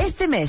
Este mes,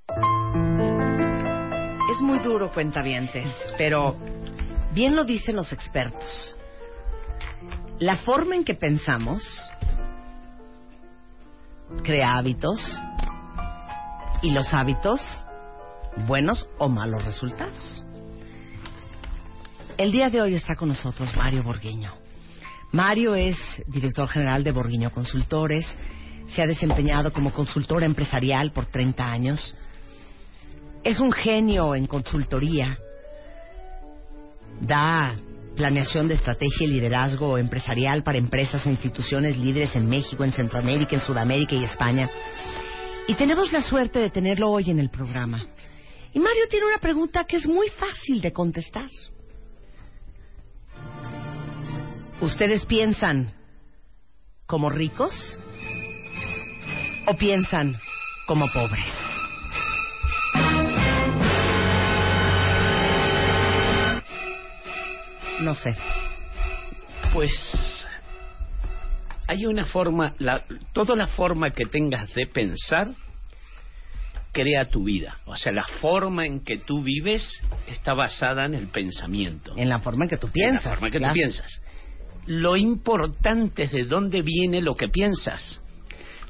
Es muy duro, cuentavientes, pero bien lo dicen los expertos. La forma en que pensamos crea hábitos y los hábitos, buenos o malos resultados. El día de hoy está con nosotros Mario Borguiño. Mario es director general de Borguiño Consultores, se ha desempeñado como consultor empresarial por 30 años, es un genio en consultoría. Da planeación de estrategia y liderazgo empresarial para empresas e instituciones líderes en México, en Centroamérica, en Sudamérica y España. Y tenemos la suerte de tenerlo hoy en el programa. Y Mario tiene una pregunta que es muy fácil de contestar. ¿Ustedes piensan como ricos o piensan como pobres? No sé. Pues hay una forma, la, toda la forma que tengas de pensar crea tu vida. O sea, la forma en que tú vives está basada en el pensamiento. En la forma en que tú piensas. En la forma en que claro. tú piensas. Lo importante es de dónde viene lo que piensas,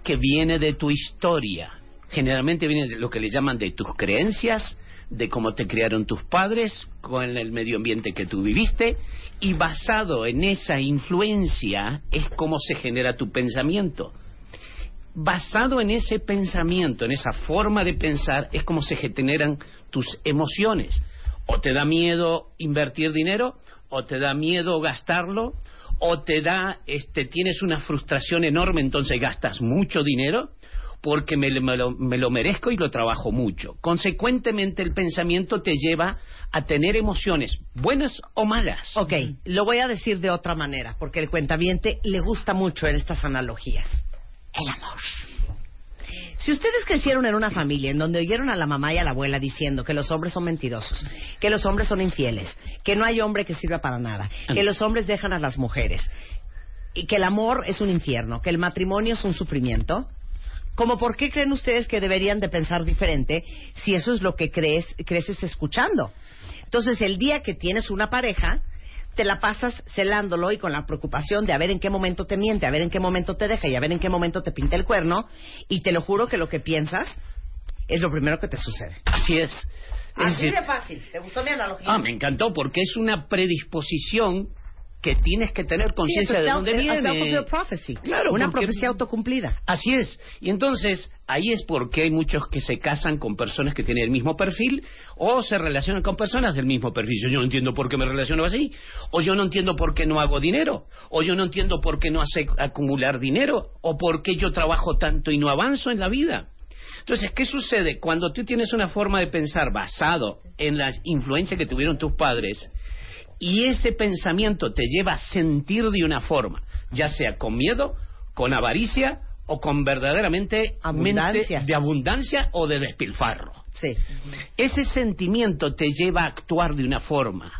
que viene de tu historia. Generalmente viene de lo que le llaman de tus creencias, de cómo te criaron tus padres, con el medio ambiente que tú viviste, y basado en esa influencia es cómo se genera tu pensamiento. Basado en ese pensamiento, en esa forma de pensar, es como se generan tus emociones. O te da miedo invertir dinero, o te da miedo gastarlo, o te da, este, tienes una frustración enorme, entonces gastas mucho dinero, porque me, me, lo, me, lo, merezco y lo trabajo mucho. Consecuentemente, el pensamiento te lleva a tener emociones, buenas o malas. Ok, lo voy a decir de otra manera, porque el cuentaviente le gusta mucho en estas analogías. El amor. Si ustedes crecieron en una familia en donde oyeron a la mamá y a la abuela diciendo que los hombres son mentirosos, que los hombres son infieles, que no hay hombre que sirva para nada, que los hombres dejan a las mujeres, y que el amor es un infierno, que el matrimonio es un sufrimiento, como por qué creen ustedes que deberían de pensar diferente si eso es lo que crees, creces escuchando. Entonces, el día que tienes una pareja, te la pasas celándolo y con la preocupación de a ver en qué momento te miente, a ver en qué momento te deja y a ver en qué momento te pinta el cuerno, y te lo juro que lo que piensas es lo primero que te sucede. Así es. es Así decir, de fácil. ¿Te gustó mi analogía? Ah, me encantó porque es una predisposición que tienes que tener conciencia sí, de dónde viene. Claro, una porque... profecía autocumplida. Así es. Y entonces, ahí es porque hay muchos que se casan con personas que tienen el mismo perfil o se relacionan con personas del mismo perfil. Yo no entiendo por qué me relaciono así. O yo no entiendo por qué no hago dinero. O yo no entiendo por qué no hace acumular dinero. O por qué yo trabajo tanto y no avanzo en la vida. Entonces, ¿qué sucede? Cuando tú tienes una forma de pensar basado en la influencia que tuvieron tus padres, y ese pensamiento te lleva a sentir de una forma, ya sea con miedo, con avaricia o con verdaderamente abundancia. mente de abundancia o de despilfarro. Sí. Ese sentimiento te lleva a actuar de una forma,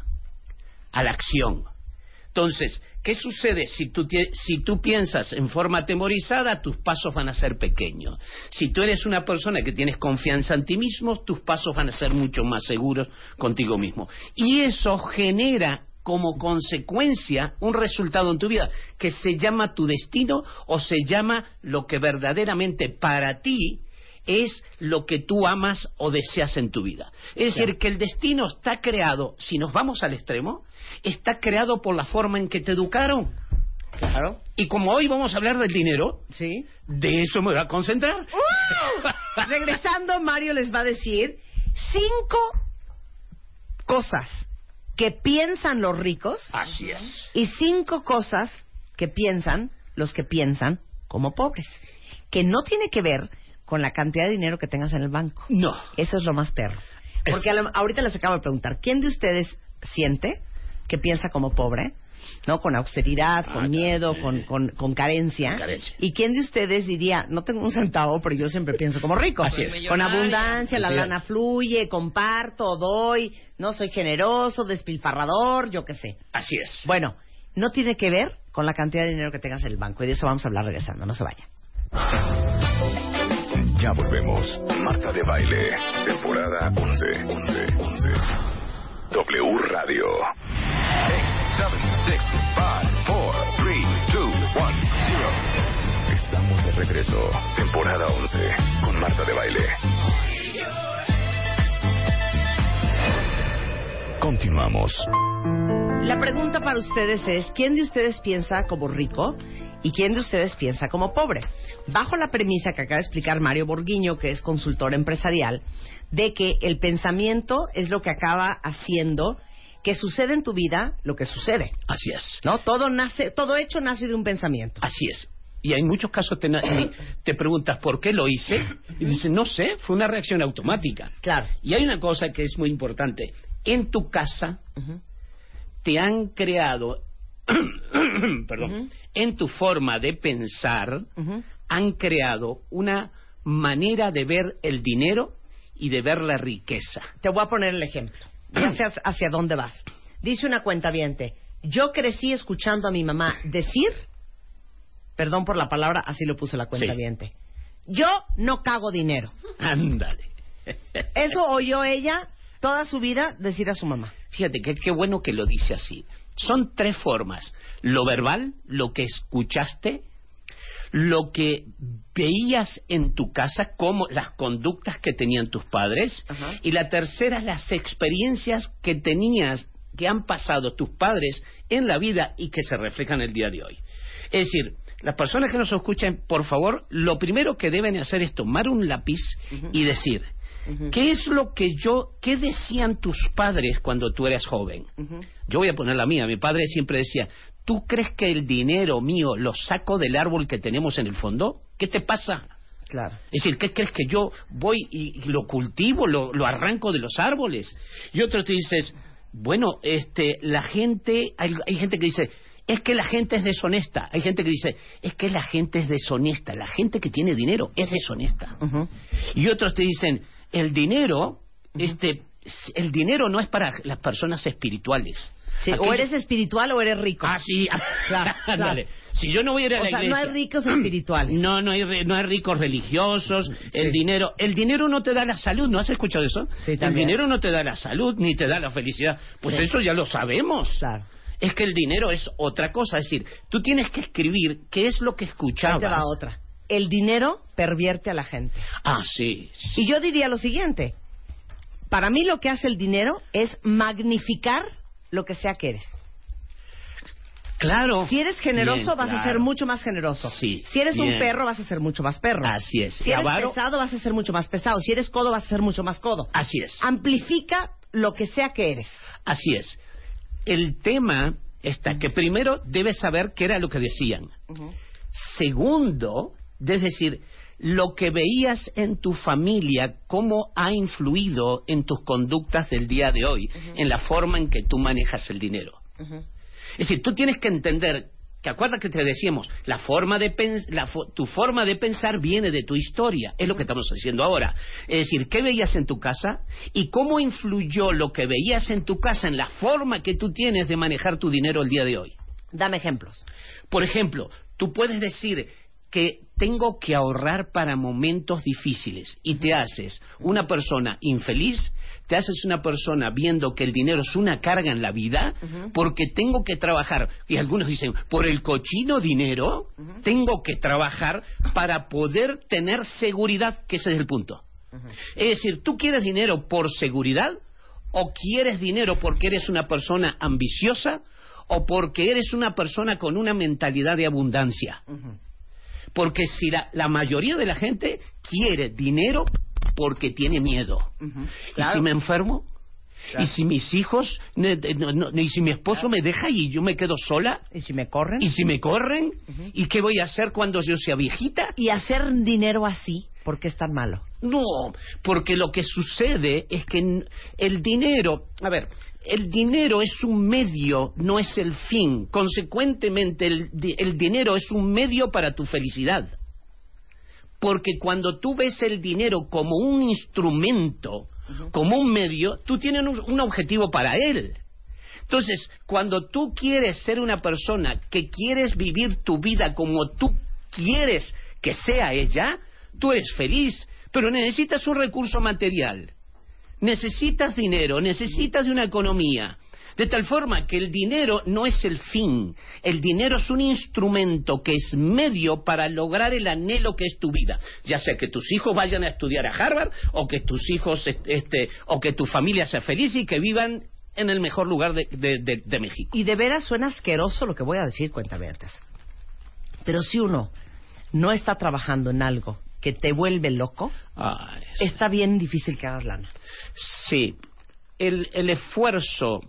a la acción. Entonces, ¿qué sucede si tú, si piensas en forma atemorizada? Tus pasos van a ser pequeños. Si tú eres una persona que tienes confianza en ti mismo, tus pasos van a ser mucho más seguros contigo mismo. Y eso genera como consecuencia un resultado en tu vida que se llama tu destino o se llama lo que verdaderamente para ti es lo que tú amas o deseas en tu vida. Es decir, que el destino está creado, si nos vamos al extremo, está creado por la forma en que te educaron. Claro. Y como hoy vamos a hablar del dinero, sí. de eso me voy a concentrar. Uh, regresando, Mario les va a decir cinco cosas que piensan los ricos. Así es. Y cinco cosas que piensan los que piensan como pobres. Que no tiene que ver con la cantidad de dinero que tengas en el banco. No. Eso es lo más perro. Porque a lo- ahorita les acabo de preguntar, ¿quién de ustedes siente que piensa como pobre? ¿No? Con austeridad, Ah, con miedo, claro. con, con, con carencia. Con carencia. ¿Y quién de ustedes diría, no tengo un centavo, pero yo siempre pienso como rico? Así es. Con abundancia, la es. lana fluye, comparto, doy, no soy generoso, despilfarrador, yo qué sé. Así es. Bueno, no tiene que ver con la cantidad de dinero que tengas en el banco. Y de eso vamos a hablar regresando. No se vaya. Ya volvemos. Marta de Baile, temporada 11. 11. 11. W Radio. 8, 7, 6, 5, 4, 3, 2, 1, 0. Estamos de regreso. Temporada 11. Con Marta de Baile. Continuamos. La pregunta para ustedes es, ¿quién de ustedes piensa como rico y quién de ustedes piensa como pobre? Bajo la premisa que acaba de explicar Mario Borguiño, que es consultor empresarial, de que el pensamiento es lo que acaba haciendo que sucede en tu vida lo que sucede. Así es. ¿No? Todo nace, todo hecho nace de un pensamiento. Así es. Y en muchos casos te, preguntas por qué lo hice y dices, no sé, fue una reacción automática. Claro. Y hay una cosa que es muy importante. En tu casa te han creado, perdón, en tu forma de pensar, han creado una manera de ver el dinero y de ver la riqueza. Te voy a poner el ejemplo. Hacia- hacia dónde vas. Dice una cuenta yo crecí escuchando a mi mamá decir, perdón por la palabra, así lo puso la cuenta yo no cago dinero. Ándale. Eso oyó ella toda su vida decir a su mamá. Fíjate que qué bueno que lo dice así. Son tres formas. Lo verbal, lo que escuchaste, lo que veías en tu casa, como las conductas que tenían tus padres, Ajá. y la tercera, las experiencias que tenías, que han pasado tus padres en la vida y que se reflejan el día de hoy. Es decir, las personas que nos escuchan, por favor, lo primero que deben hacer es tomar un lápiz y decir, ¿qué es lo que yo, qué decían tus padres cuando tú eras joven? Yo voy a poner la mía. Mi padre siempre decía, ¿tú crees que el dinero mío lo saco del árbol que tenemos en el fondo? ¿Qué te pasa? Claro. Es decir, ¿qué crees que yo voy y, lo cultivo, lo, lo arranco de los árboles? Y otro te dices, bueno, este, la gente, hay, hay gente que dice, es que la gente es deshonesta. Hay gente que dice, es que la gente es deshonesta. La gente que tiene dinero es deshonesta. Y otros te dicen, el dinero, este, el dinero no es para las personas espirituales. Sí, o eres espiritual o eres rico. Ah, sí. Claro. Si yo no voy a ir a O la sea, no hay ricos espirituales. No, no hay, no hay ricos religiosos. El dinero, el dinero no te da la salud. ¿No has escuchado eso? Sí, el dinero no te da la salud ni te da la felicidad. Pues Sí. eso ya lo sabemos. Claro. Es que el dinero es otra cosa. Es decir, tú tienes que escribir qué es lo que Ahí escuchabas. te va otra. El dinero pervierte a la gente. Ah, sí. Y yo diría lo siguiente. Para mí lo que hace el dinero es magnificar lo que sea que eres. Claro. Si eres generoso, Bien, vas a ser mucho más generoso. Sí, Si eres un perro, vas a ser mucho más perro. Así es. Si eres avaro- pesado, vas a ser mucho más pesado. Si eres codo, vas a ser mucho más codo. Así es. Amplifica lo que sea que eres. Así es. El tema está que primero debes saber qué era lo que decían. Segundo, es decir, lo que veías en tu familia, cómo ha influido en tus conductas del día de hoy, en la forma en que tú manejas el dinero. Es decir, tú tienes que entender que acuerda que te decíamos, la forma de la fo- tu forma de pensar viene de tu historia, es lo que estamos haciendo ahora. Es decir, ¿qué veías en tu casa y cómo influyó lo que veías en tu casa en la forma que tú tienes de manejar tu dinero el día de hoy? Dame ejemplos. Por ejemplo, tú puedes decir que tengo que ahorrar para momentos difíciles. Y te haces una persona infeliz, te haces una persona viendo que el dinero es una carga en la vida porque tengo que trabajar. Y algunos dicen, por el cochino dinero, tengo que trabajar para poder tener seguridad, que ese es el punto. Es decir, ¿tú quieres dinero por seguridad o quieres dinero porque eres una persona ambiciosa o porque eres una persona con una mentalidad de abundancia? Porque si la, la mayoría de la gente quiere dinero porque tiene miedo. Claro. ¿Y si me enfermo? ¿Y si mis hijos, ne- no- no- y si mi esposo me deja y yo me quedo sola? ¿Y si me corren? ¿Y si me corren? ¿Y qué voy a hacer cuando yo sea viejita? Y hacer dinero así ¿Por qué es tan malo? No, porque lo que sucede es que el dinero, a ver, el dinero es un medio, no es el fin. Consecuentemente, el, di- el dinero es un medio para tu felicidad. Porque cuando tú ves el dinero como un instrumento, como un medio, tú tienes un, un objetivo para él. Entonces, cuando tú quieres ser una persona que quieres vivir tu vida como tú quieres que sea ella, tú eres feliz, pero necesitas un recurso material. Necesitas dinero, necesitas de una economía. De tal forma que el dinero no es el fin, el dinero es un instrumento que es medio para lograr el anhelo que es tu vida. Ya sea que tus hijos vayan a estudiar a Harvard o que tus hijos, este, o que tu familia sea feliz y que vivan en el mejor lugar de, México. Y de veras suena asqueroso lo que voy a decir, cuentavientes. Pero si uno no está trabajando en algo que te vuelve loco, Ay, está bien difícil que hagas lana. Sí, el, el esfuerzo,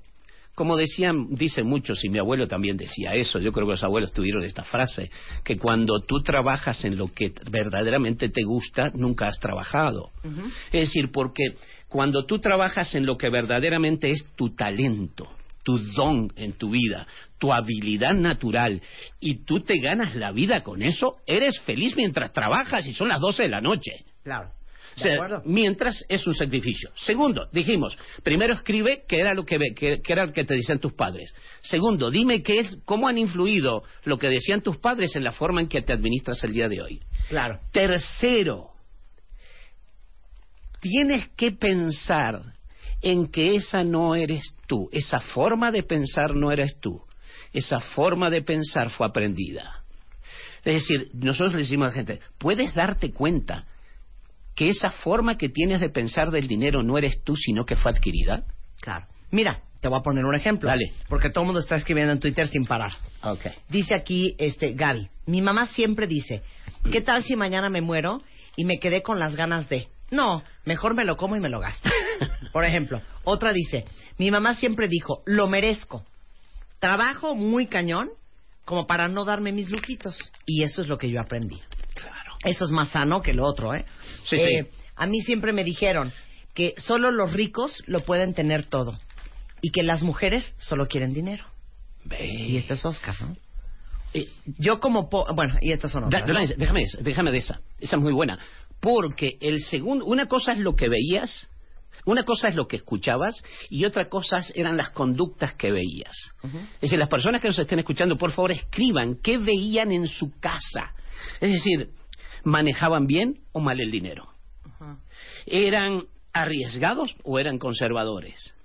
como decían, dicen muchos, y mi abuelo también decía eso, yo creo que los abuelos tuvieron esta frase, que cuando tú trabajas en lo que verdaderamente te gusta, nunca has trabajado. Es decir, porque cuando tú trabajas en lo que verdaderamente es tu talento, tu don en tu vida, tu habilidad natural, y tú te ganas la vida con eso, eres feliz mientras trabajas y son las 12 de la noche. Claro. O sea, mientras es un sacrificio. Segundo, dijimos, primero escribe qué era lo que, ve- qué era lo que te decían tus padres. Segundo, dime qué es, cómo han influido lo que decían tus padres en la forma en que te administras el día de hoy. Claro. Tercero, tienes que pensar en que esa no eres tú, esa forma de pensar no eres tú, esa forma de pensar fue aprendida. Es decir, nosotros le decimos a la gente, puedes darte cuenta que esa forma que tienes de pensar del dinero no eres tú, sino que fue adquirida. Claro. Mira, te voy a poner un ejemplo. Dale. Porque todo el mundo está escribiendo en Twitter sin parar. Ok. Dice aquí este Gaby, mi mamá siempre dice, ¿qué tal si mañana me muero y me quedé con las ganas de? No, mejor me lo como y me lo gasto. Por ejemplo, otra dice, mi mamá siempre dijo, lo merezco. Trabajo muy cañón como para no darme mis lujitos. Y eso es lo que yo aprendí. Claro. Eso es más sano que lo otro, ¿eh? Sí, Eh, sí. A mí siempre me dijeron que solo los ricos lo pueden tener todo y que las mujeres solo quieren dinero. Y este es Oscar, ¿no? Eh, Yo como... po- bueno, y estas son Da- otras. ¿no? déjame, déjame de esa. Esa es muy buena. Porque el segundo, una cosa es lo que veías, una cosa es lo que escuchabas y otra cosa eran las conductas que veías. Es decir, las personas que nos estén escuchando, por favor, escriban qué veían en su casa. Es decir, manejaban bien o mal el dinero. ¿Eran arriesgados o eran conservadores?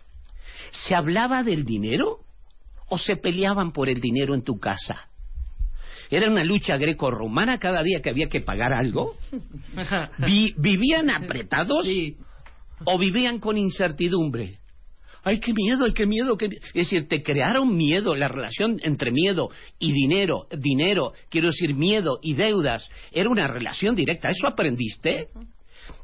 ¿Se hablaba del dinero o se peleaban por el dinero en tu casa? ¿Era una lucha greco-romana cada día que había que pagar algo? Vi- ¿Vivían apretados o vivían con incertidumbre? ¡Ay, qué miedo, ay, qué miedo! qué mi-". Es decir, te crearon miedo, la relación entre miedo y dinero, dinero, quiero decir miedo y deudas, era una relación directa. ¿Eso aprendiste?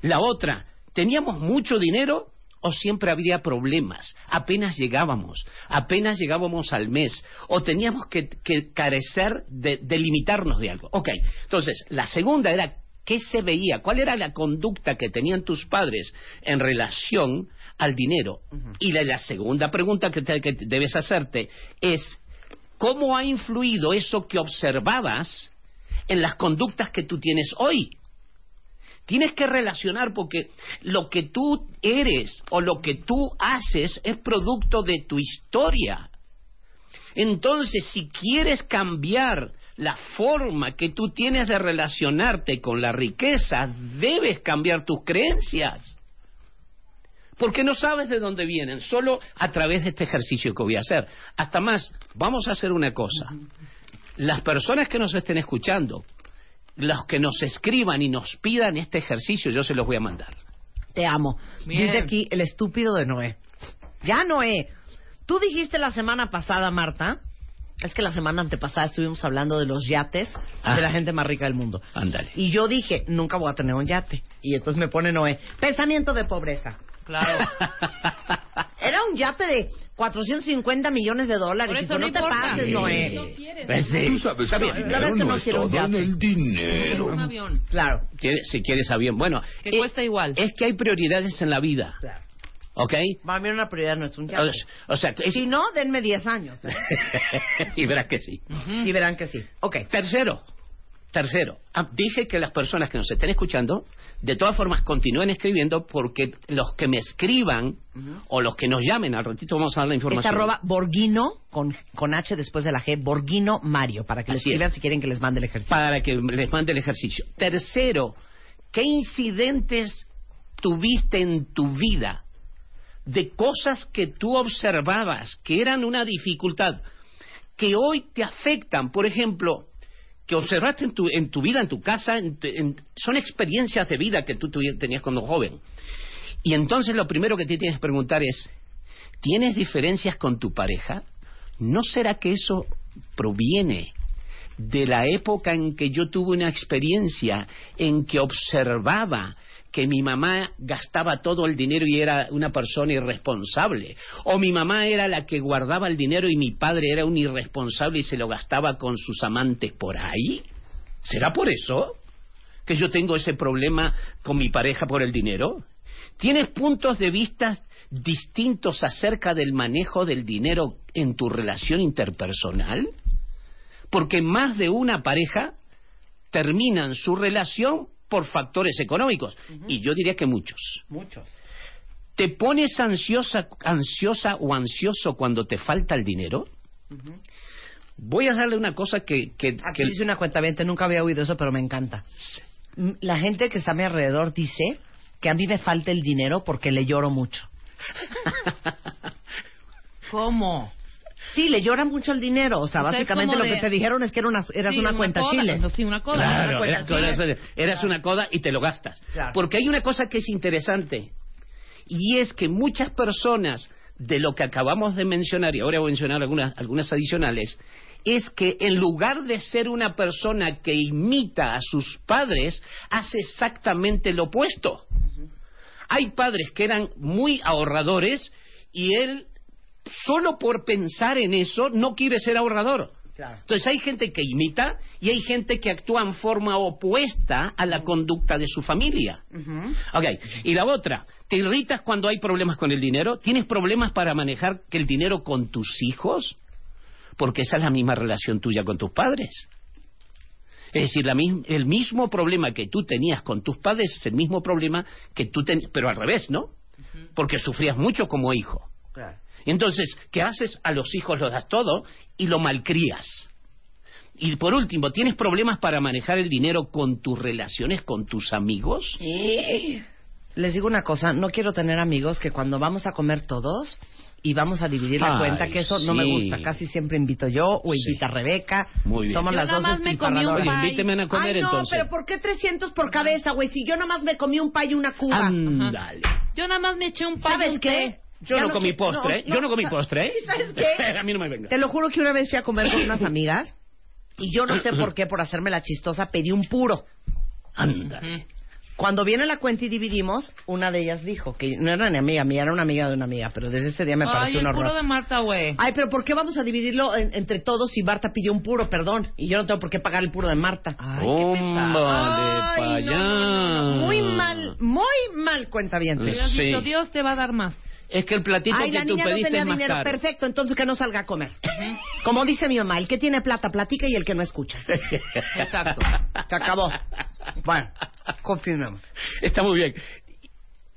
La otra, ¿teníamos mucho dinero o siempre había problemas? Apenas llegábamos, apenas llegábamos al mes, o teníamos que, que carecer de, de limitarnos de algo. Ok, entonces, la segunda era, ¿qué se veía? ¿Cuál era la conducta que tenían tus padres en relación al dinero? Y la, la segunda pregunta que, te- que debes hacerte es, ¿cómo ha influido eso que observabas en las conductas que tú tienes hoy? Tienes que relacionar porque lo que tú eres o lo que tú haces es producto de tu historia. Entonces, si quieres cambiar la forma que tú tienes de relacionarte con la riqueza, debes cambiar tus creencias. Porque no sabes de dónde vienen, solo a través de este ejercicio que voy a hacer. Hasta más, vamos a hacer una cosa. Las personas que nos estén escuchando, los que nos escriban y nos pidan este ejercicio, yo se los voy a mandar. Te amo. Bien. Dice aquí el estúpido de Noé. Ya, Noé. Tú dijiste la semana pasada, Marta, es que la semana antepasada estuvimos hablando de los yates Ah. de la gente más rica del mundo. Ándale. Y yo dije, nunca voy a tener un yate. Y entonces me pone Noé, pensamiento de pobreza. Claro. Era un yate de 450 millones de dólares. Por eso no, no te importa. pases, Sí. Noé. No quieres. Pues sí. Tú sabes Está que bien. el La verdad dinero que no no es quiero un todo en yate. el dinero. Un avión. Claro. Si quieres avión. Bueno. Que eh, cuesta igual. Es que hay prioridades en la vida. claro. ¿Ok? Para mí una prioridad no es un O, yate. o sea, es- Si no, denme 10 años. ¿eh? y verás que sí. Y verán que sí. Ok. Tercero, tercero, ah, dije que las personas que nos estén escuchando, de todas formas continúen escribiendo porque los que me escriban o los que nos llamen, al ratito vamos a dar la Es información. arroba Borghino, con, con H después de la G, Borghino Mario, para que les es. escriban si quieren que les mande el ejercicio. para que les mande el ejercicio. Tercero, ¿qué incidentes tuviste en tu vida de cosas que tú observabas que eran una dificultad, que hoy te afectan? Por ejemplo, que observaste en tu, en tu vida, en tu casa, en en- son experiencias de vida que tú tenías cuando joven. Y entonces lo primero que te tienes que preguntar es, ¿tienes diferencias con tu pareja? ¿No será que eso proviene de la época en que yo tuve una experiencia en que observaba que mi mamá gastaba todo el dinero y era una persona irresponsable, o mi mamá era la que guardaba el dinero y mi padre era un irresponsable y se lo gastaba con sus amantes por ahí. ¿Será por eso que yo tengo ese problema con mi pareja por el dinero? ¿Tienes puntos de vista distintos acerca del manejo del dinero en tu relación interpersonal? Porque más de una pareja terminan su relación por factores económicos. Y yo diría que muchos. Muchos. ¿Te pones ansiosa, ansiosa o ansioso cuando te falta el dinero? Voy a darle una cosa que... que, Aquí que- dice una cuenta nunca había oído eso, pero me encanta. M- La gente que está a mi alrededor dice que a mí me falta el dinero porque le lloro mucho. ¿Cómo? Sí, le llora mucho el dinero. O sea, O sea, es básicamente lo de- que te dijeron es que era una, eras Sí, una, cuenta coda, chile. no, Sí, una coda. una Claro, cuenta eras, chile. una coda y te lo gastas. Claro. Porque hay una cosa que es interesante y es que muchas personas de lo que acabamos de mencionar, y ahora voy a mencionar algunas, algunas adicionales, es que en lugar de ser una persona que imita a sus padres, hace exactamente lo opuesto. Hay padres que eran muy ahorradores y él, solo por pensar en eso, no quiere ser ahorrador. Claro. Entonces hay gente que imita y hay gente que actúa en forma opuesta a la conducta de su familia. Ok, y la otra, ¿te irritas cuando hay problemas con el dinero? ¿Tienes problemas para manejar que el dinero con tus hijos? Porque esa es la misma relación tuya con tus padres. Es decir, la el mismo problema que tú tenías con tus padres es el mismo problema que tú tenías, pero al revés, ¿no? Porque sufrías mucho como hijo. Claro. Y entonces, ¿qué haces? A los hijos los das todo y lo malcrías. Y por último, ¿tienes problemas para manejar el dinero con tus relaciones con tus amigos? Les digo una cosa, no quiero tener amigos que cuando vamos a comer todos y vamos a dividir la Ay, cuenta, que eso no me gusta. Casi siempre invito yo o Sí. invita a Rebeca. Muy bien. Somos Yo las nada dos más me comí un pay. invíteme a comer Ay, no, entonces. pero ¿por qué 300 por cabeza, güey? Si yo nomás me comí un pay y una cuba. Ándale. Yo nada más me eché un pan. ¿Sabes qué? Yo no comí postre, ¿eh? Yo no comí postre, ¿eh? ¿Sabes qué? a mí no me venga. Te lo juro que una vez fui a comer con unas amigas y yo no sé por qué, por hacerme la chistosa, pedí un puro. Ándale. Cuando viene la cuenta y dividimos, una de ellas dijo que no era ni amiga mía, era una amiga de una amiga, pero desde ese día me Ay, pareció el un horror. puro de Marta, güey. Ay, pero ¿por qué vamos a dividirlo en- entre todos si Marta pidió un puro, perdón? Y yo no tengo por qué pagar el puro de Marta. Ay, qué pesado. Ay, pa' no, no, no, allá. Muy mal, muy mal cuenta bien. Hubieras Sí. dicho, Dios te va a dar más. Es que el platito Ay, que la tú niña no pediste tenía es más dinero, caro. perfecto, entonces que no salga a comer. Como dice mi mamá, el que tiene plata platica y el que no escucha. Exacto. Se acabó. Bueno, confirmemos. Está muy bien.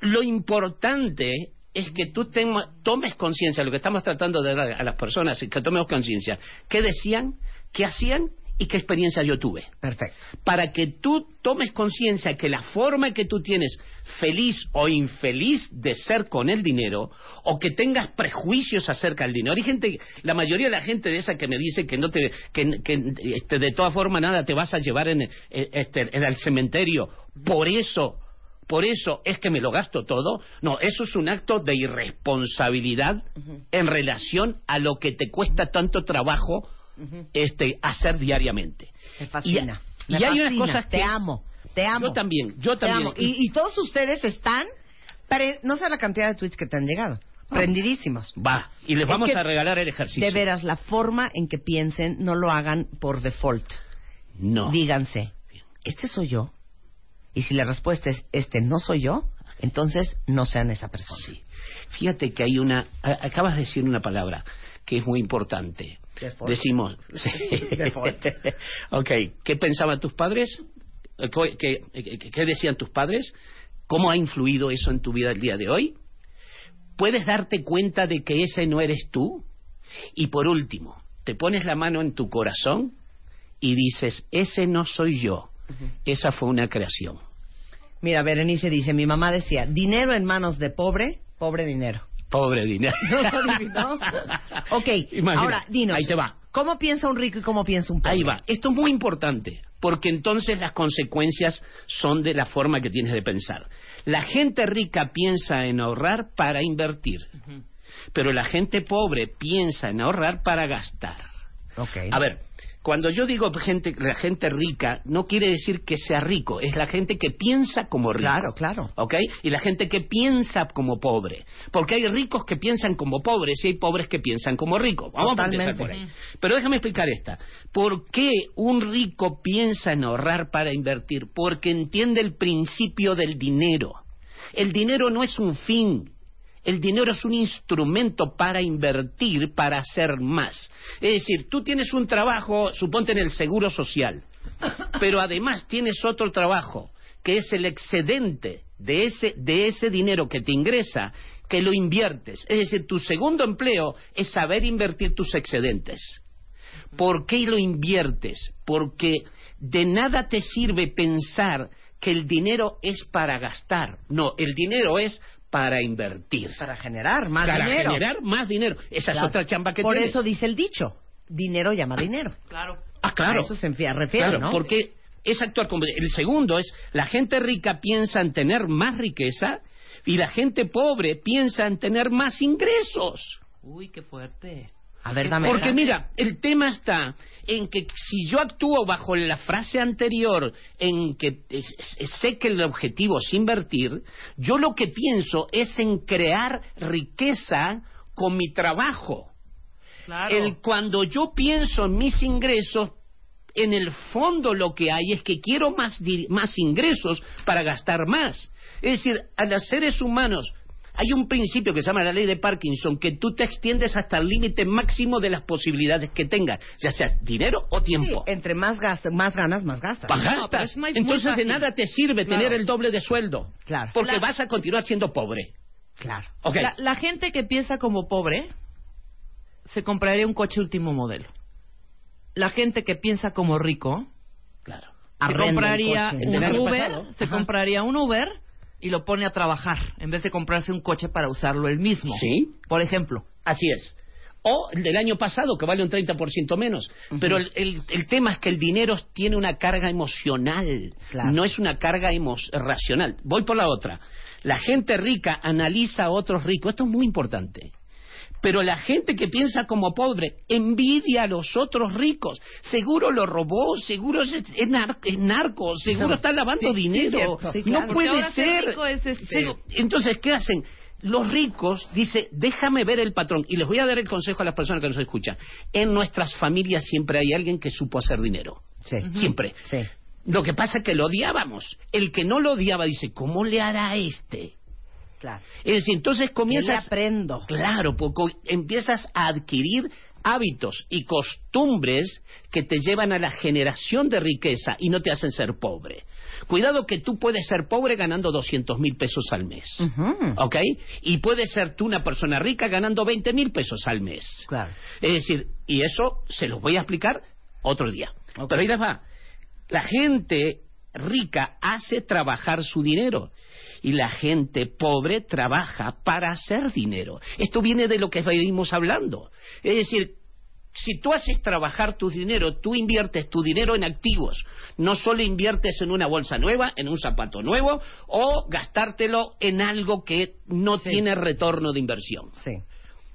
Lo importante es que tú tema- tomes conciencia, lo que estamos tratando de dar a las personas, es que tomemos conciencia. ¿Qué decían? ¿Qué hacían? ¿Y qué experiencia yo tuve? Perfecto. Para que tú tomes conciencia que la forma que tú tienes feliz o infeliz de ser con el dinero, o que tengas prejuicios acerca del dinero. Hay gente, la mayoría de la gente de esa que me dice que no te, que, que, este, de todas formas nada te vas a llevar en, eh, este, en el cementerio. Por eso por eso es que me lo gasto todo. No, eso es un acto de irresponsabilidad en relación a lo que te cuesta tanto trabajo este, hacer diariamente. Me fascina. Y, Me y hay unas cosas que... Te amo. Te amo. Yo también, yo Te también. Y, y todos ustedes están... Pero no sé la cantidad de tweets que te han llegado. prendidísimos. Va, y les Es vamos que, a regalar el ejercicio. De veras, la forma en que piensen, no lo hagan por default. No. Díganse, ¿este soy yo? Y si la respuesta es, este no soy yo, entonces no sean esa persona. Sí. Fíjate que hay una... Acabas de decir una palabra que es muy importante. Default. Decimos... Default. ok, ¿qué pensaban tus padres? Eh, ¿Qué, qué- qué decían tus padres? ¿Cómo ha influido eso en tu vida el día de hoy? ¿Puedes darte cuenta de que ese no eres tú? Y por último, te pones la mano en tu corazón y dices, ese no soy yo, esa fue una creación. Mira, Berenice dice, mi mamá decía, dinero en manos de pobre, pobre dinero. Pobre dinero. ¿No ok, ahora dinos. Ahí te va. ¿Cómo piensa un rico y cómo piensa un pobre? Ahí va. Esto es muy importante, porque entonces las consecuencias son de la forma que tienes de pensar. La gente rica piensa en ahorrar para invertir, pero la gente pobre piensa en ahorrar para gastar. Ok. A ver, cuando yo digo gente, la gente rica, no quiere decir que sea rico, es la gente que piensa como rico. Claro, claro. ¿Ok? Y la gente que piensa como pobre. Porque hay ricos que piensan como pobres y hay pobres que piensan como ricos. Vamos Totalmente. a empezar por ahí. Pero déjame explicar esta. ¿Por qué un rico piensa en ahorrar para invertir? Porque entiende el principio del dinero. El dinero no es un fin. El dinero es un instrumento para invertir, para hacer más. Es decir, tú tienes un trabajo, suponte en el seguro social, pero además tienes otro trabajo, que es el excedente de ese, de ese dinero que te ingresa, que lo inviertes. Es decir, tu segundo empleo es saber invertir tus excedentes. ¿Por qué lo inviertes? Porque de nada te sirve pensar que el dinero es para gastar. No, el dinero es para invertir. Para generar más para dinero. generar más dinero. Esa Claro. es otra chamba que Por tienes. eso dice el dicho, dinero llama dinero. Claro. Ah, claro. A eso se enfía- refiere, Claro, ¿no? porque es actuar como... El segundo es, la gente rica piensa en tener más riqueza y la gente pobre piensa en tener más ingresos. Uy, qué fuerte. A ver, dame. Porque mira, el tema está en que si yo actúo bajo la frase anterior, en que sé que el objetivo es invertir, yo lo que pienso es en crear riqueza con mi trabajo. Claro. El, cuando yo pienso en mis ingresos, en el fondo lo que hay es que quiero más, más ingresos para gastar más. Es decir, a los seres humanos hay un principio que se llama la ley de Parkinson, que tú te extiendes hasta el límite máximo de las posibilidades que tengas, ya sea dinero o Sí, tiempo. entre más, gas- más ganas, más gastas. Más gastas. es muy- muy Entonces de nada te sirve Claro. tener el doble de sueldo. Claro. Porque vas a continuar siendo pobre. Claro. La, la gente que piensa como pobre se compraría un coche último modelo. La gente que piensa como rico Claro. se compraría un Uber, se compraría un Uber y lo pone a trabajar en vez de comprarse un coche para usarlo él mismo. Sí. Por ejemplo. Así es. O el del año pasado, que vale un 30% menos. Pero el, el- el tema es que el dinero tiene una carga emocional, Claro. no es una carga emo- racional. Voy por la otra. La gente rica analiza a otros ricos. Esto es muy importante. Pero la gente que piensa como pobre envidia a los otros ricos. Seguro lo robó, seguro es, es nar- es narco, seguro está lavando Sí, dinero. Sí, No puede ser ser. rico es, este- Entonces, ¿qué hacen? Los ricos, dice, déjame ver el patrón. Y les voy a dar el consejo a las personas que nos escuchan. En nuestras familias siempre hay alguien que supo hacer dinero. Sí. Siempre. Sí. Lo que pasa es que lo odiábamos. El que no lo odiaba dice, ¿cómo le hará a este? Claro. Es decir, entonces ¿Qué le comienzas... aprendo? Claro, poco empiezas a adquirir hábitos y costumbres que te llevan a la generación de riqueza y no te hacen ser pobre. Cuidado que tú puedes ser pobre ganando 200 mil pesos al mes. ¿Ok? Y puedes ser tú una persona rica ganando 20 mil pesos al mes. Claro. Es decir, y eso se los voy a explicar otro día. Pero ahí les va. La gente rica hace trabajar su dinero y la gente pobre trabaja para hacer dinero. Esto viene de lo que venimos hablando. Es decir, si tú haces trabajar tu dinero, tú inviertes tu dinero en activos. No solo inviertes en una bolsa nueva, en un zapato nuevo, o gastártelo en algo que no Sí. tiene retorno de inversión. Sí.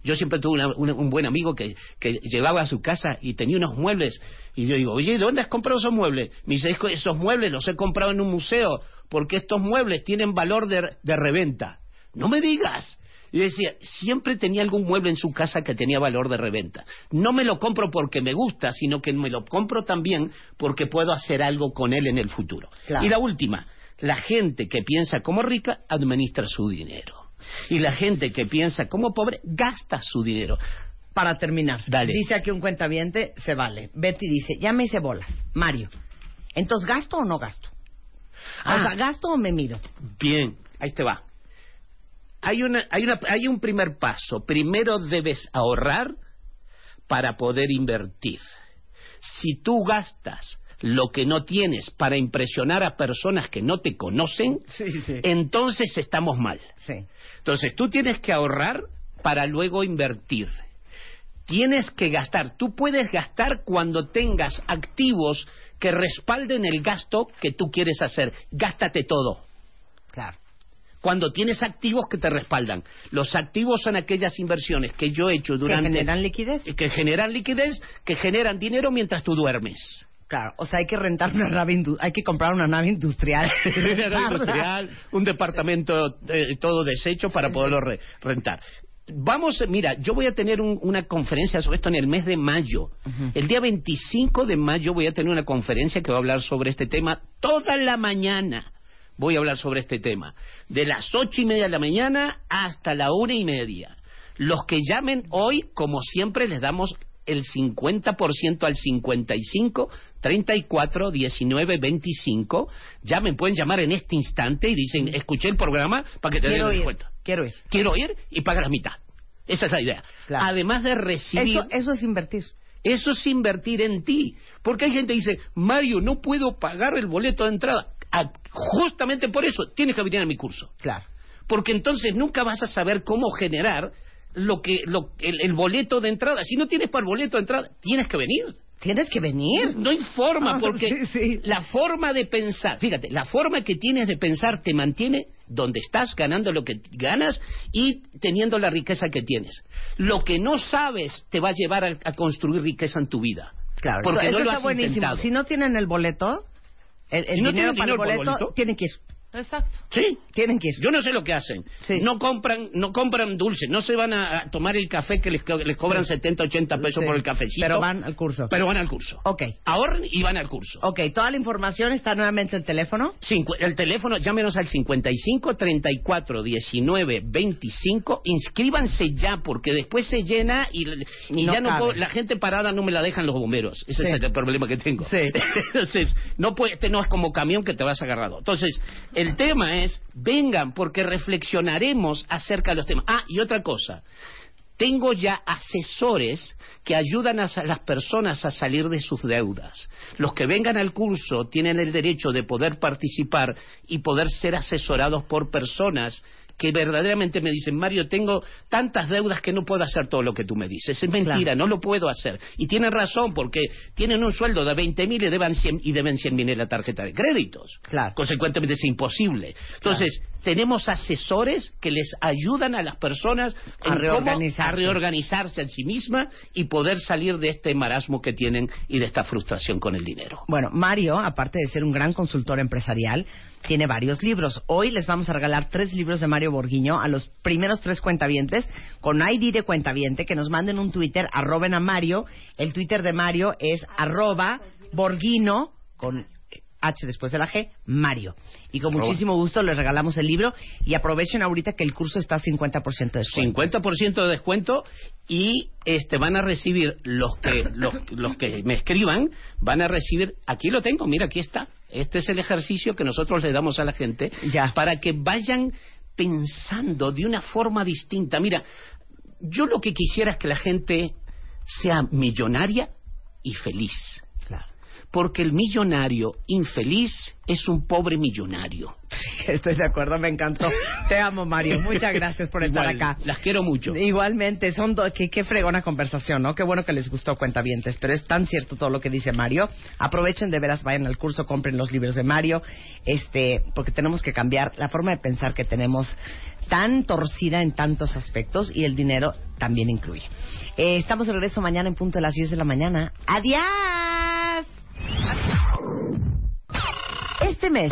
Yo siempre tuve una- una- un buen amigo que, que llevaba a su casa y tenía unos muebles. Y yo digo, oye, ¿de dónde has comprado esos muebles? Me dice, "Es que esos muebles los he comprado en un museo porque estos muebles tienen valor de, de reventa. No me digas. Y decía, siempre tenía algún mueble en su casa que tenía valor de reventa. No me lo compro porque me gusta, sino que me lo compro también porque puedo hacer algo con él en el futuro. Claro. Y la última, la gente que piensa como rica administra su dinero. Y la gente que piensa como pobre gasta su dinero. Para terminar, Dale. dice aquí un cuentaviente, se vale. Betty dice, ya me hice bolas. Mario, entonces, ¿gasto o no gasto? Ah. O sea, ¿gasto o me mido? Bien, ahí te va. Hay, una, hay, una, hay un primer paso. Primero debes ahorrar para poder invertir. Si tú gastas lo que no tienes para impresionar a personas que no te conocen, Sí, sí. entonces estamos mal. Sí. Entonces tú tienes que ahorrar para luego invertir. Tienes que gastar. Tú puedes gastar cuando tengas activos que respalden el gasto que tú quieres hacer. Gástate todo Claro. cuando tienes activos que te respaldan. Los activos son aquellas inversiones que yo he hecho durante... ¿Que generan liquidez? que generan liquidez, que generan dinero mientras tú duermes. Claro. O sea, hay que rentar una nave, hay que comprar una nave industrial. Dinero industrial, un departamento eh, todo deshecho para poderlo re- rentar. Vamos, mira, yo voy a tener un- una conferencia sobre esto en el mes de mayo. El día 25 de mayo voy a tener una conferencia que va a hablar sobre este tema toda la mañana. Voy a hablar sobre este tema. De las ocho y media de la mañana hasta la una y media. Los que llamen hoy, como siempre, les damos el 50% al 55 34 19 25. Llamen, pueden llamar en este instante y dicen, escuché el programa para que te den descuento. Quiero ir. Quiero ir y paga la mitad. Esa es la idea. Claro. Además de recibir... Eso, eso es invertir. Eso es invertir en ti. Porque hay gente que dice, Mario, no puedo pagar el boleto de entrada. Ah, justamente por eso tienes que venir a mi curso. Claro. Porque entonces nunca vas a saber cómo generar lo que lo- el, el boleto de entrada. Si no tienes para el boleto de entrada, tienes que venir. Tienes que venir. No hay forma, Ah, porque sí, sí. la forma de pensar, fíjate, la forma que tienes de pensar te mantiene donde estás, ganando lo que ganas y teniendo la riqueza que tienes. Lo que no sabes te va a llevar a, a construir riqueza en tu vida. Claro. Porque eso no lo está has buenísimo. intentado. Si no tienen el boleto, el, el Si no dinero para el dinero para el boleto, boleto. tienen que ir. Exacto. Sí. Tienen que ir. Yo no sé lo que hacen. Sí. No compran no compran dulces, no se van a, tomar el café que les, co- les cobran 70, 80 pesos Sí. por el cafecito. Pero van al curso. Pero van al curso. Ok. Ahorren y van al curso. Ok, toda la información está nuevamente en el teléfono. El teléfono, llámenos al 55 34 19 25. Inscríbanse ya, porque después se llena y, y No ya no puedo- la gente parada no me la dejan los bomberos. Ese Sí. es el problema que tengo. Sí. Entonces, no, puede, este no es como camión que te vas agarrado. Entonces, el tema es, vengan, porque reflexionaremos acerca de los temas. Ah, y otra cosa. Tengo ya asesores que ayudan a las personas a salir de sus deudas. Los que vengan al curso tienen el derecho de poder participar y poder ser asesorados por personas que verdaderamente me dicen, Mario, tengo tantas deudas que no puedo hacer todo lo que tú me dices. Es mentira, Claro. no lo puedo hacer. Y tienen razón, porque tienen un sueldo de 20 mil y deben 100 y deben 100 mil en la tarjeta de créditos. Claro. Consecuentemente es imposible. Entonces, tenemos asesores que les ayudan a las personas A reorganizarse. a reorganizarse en sí misma y poder salir de este marasmo que tienen y de esta frustración con el dinero. Bueno, Mario, aparte de ser un gran consultor empresarial, tiene varios libros. Hoy les vamos a regalar tres libros de Mario Borguiño a los primeros tres cuentavientes con ID de cuentaviente que nos manden un Twitter, arroben a Mario. El Twitter de Mario es arroba Borguino con H después de la G, Mario. Y con Arroba. muchísimo gusto les regalamos el libro y aprovechen ahorita que el curso está a 50% de descuento. 50% de descuento y este van a recibir los que los, los que me escriban van a recibir aquí lo tengo mira aquí está este es el ejercicio que nosotros le damos a la gente Ya. para que vayan pensando de una forma distinta mira yo lo que quisiera es que la gente sea millonaria y feliz. Porque el millonario infeliz es un pobre millonario Estoy de acuerdo, me encantó. Te amo, Mario. Muchas gracias por estar Igual, acá. las quiero mucho Igualmente, son do- qué, qué fregona conversación, ¿no? Qué bueno que les gustó Cuentavientes, pero es tan cierto todo lo que dice Mario. Aprovechen de veras, vayan al curso, compren los libros de Mario, este, porque tenemos que cambiar la forma de pensar que tenemos tan torcida en tantos aspectos y el dinero también incluye. Eh, estamos de regreso mañana en punto de las 10 de la mañana. ¡Adiós! Este mes,